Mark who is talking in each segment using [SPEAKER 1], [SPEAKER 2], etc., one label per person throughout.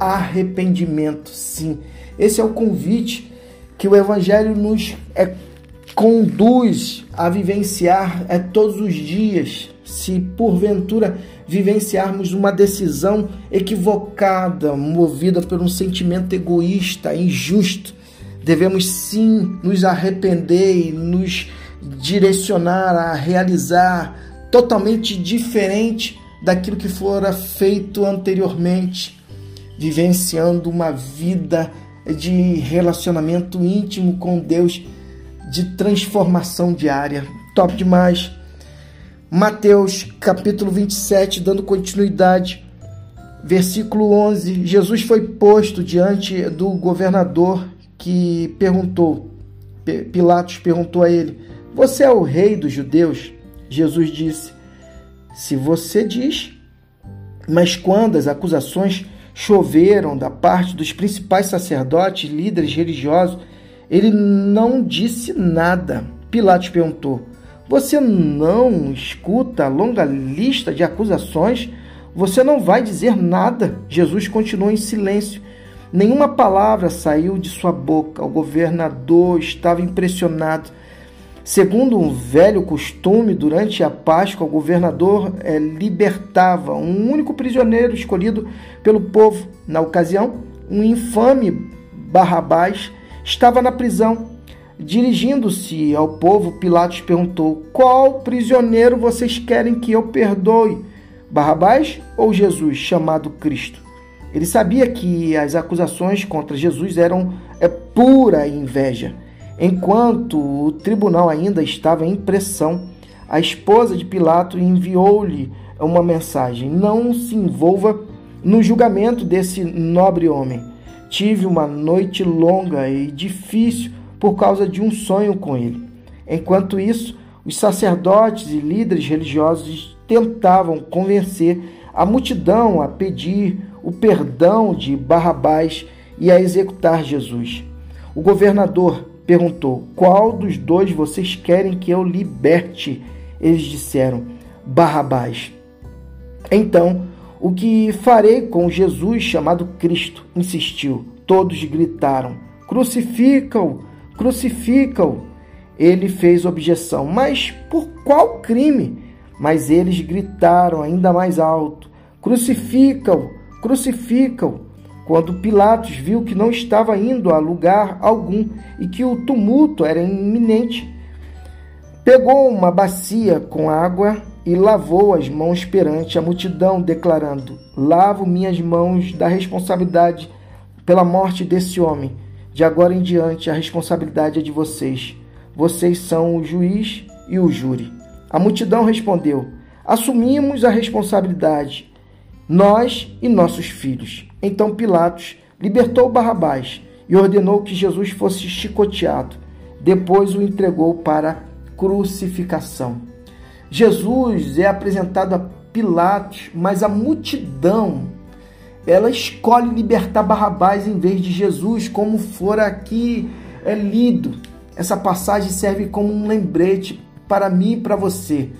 [SPEAKER 1] arrependimento. Sim, esse é o convite que o Evangelho nos é, conduz a vivenciar é, todos os dias. Se porventura vivenciarmos uma decisão equivocada, movida por um sentimento egoísta, injusto, devemos sim nos arrepender e nos direcionar a realizar totalmente diferente daquilo que fora feito anteriormente, vivenciando uma vida de relacionamento íntimo com Deus, de transformação diária. Top demais. Mateus capítulo 27, dando continuidade, versículo 11. Jesus foi posto diante do governador que perguntou, Pilatos perguntou a ele: Você é o rei dos judeus? Jesus disse: Se você diz. Mas quando as acusações choveram da parte dos principais sacerdotes, líderes religiosos, ele não disse nada. Pilatos perguntou: Você não escuta a longa lista de acusações? Você não vai dizer nada? Jesus continuou em silêncio. Nenhuma palavra saiu de sua boca. O governador estava impressionado. Segundo um velho costume, durante a Páscoa, o governador é, libertava um único prisioneiro escolhido pelo povo. Na ocasião, um infame Barrabás estava na prisão. Dirigindo-se ao povo, Pilatos perguntou: Qual prisioneiro vocês querem que eu perdoe? Barrabás ou Jesus, chamado Cristo? Ele sabia que as acusações contra Jesus eram é, pura inveja. Enquanto o tribunal ainda estava em pressão, a esposa de Pilato enviou-lhe uma mensagem: Não se envolva no julgamento desse nobre homem. Tive uma noite longa e difícil por causa de um sonho com ele. Enquanto isso, os sacerdotes e líderes religiosos tentavam convencer a multidão a pedir o perdão de Barrabás e a executar Jesus. O governador perguntou: Qual dos dois vocês querem que eu liberte? Eles disseram: Barrabás. Então, o que farei com Jesus chamado Cristo? insistiu. Todos gritaram: Crucifica-o! Crucifica-o! Ele fez objeção: Mas por qual crime? Mas eles gritaram ainda mais alto: Crucifica-o! Crucifica-o! Quando Pilatos viu que não estava indo a lugar algum e que o tumulto era iminente, pegou uma bacia com água e lavou as mãos perante a multidão, declarando: Lavo minhas mãos da responsabilidade pela morte desse homem. De agora em diante, a responsabilidade é de vocês. Vocês são o juiz e o júri. A multidão respondeu: Assumimos a responsabilidade, nós e nossos filhos. Então Pilatos libertou Barrabás e ordenou que Jesus fosse chicoteado. Depois o entregou para crucificação. Jesus é apresentado a Pilatos, mas a multidão ela escolhe libertar Barrabás em vez de Jesus, como for aqui é lido. Essa passagem serve como um lembrete para mim e para você,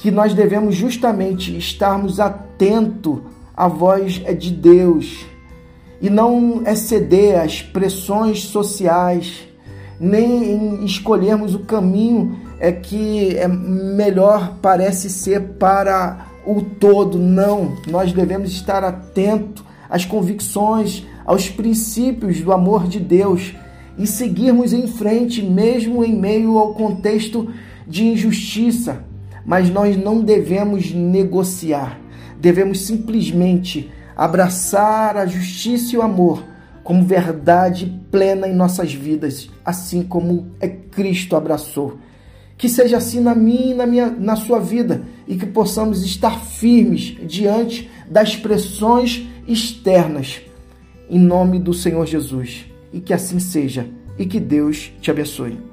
[SPEAKER 1] que nós devemos justamente estarmos atentos a voz é de Deus e não exceder as pressões sociais, nem escolhermos o caminho é que é melhor parece ser para o todo. Não, nós devemos estar atentos às convicções, aos princípios do amor de Deus e seguirmos em frente, mesmo em meio ao contexto de injustiça. Mas nós não devemos negociar devemos simplesmente abraçar a justiça e o amor como verdade plena em nossas vidas, assim como é Cristo abraçou. Que seja assim na minha e na, minha, na sua vida e que possamos estar firmes diante das pressões externas, em nome do Senhor Jesus. E que assim seja e que Deus te abençoe.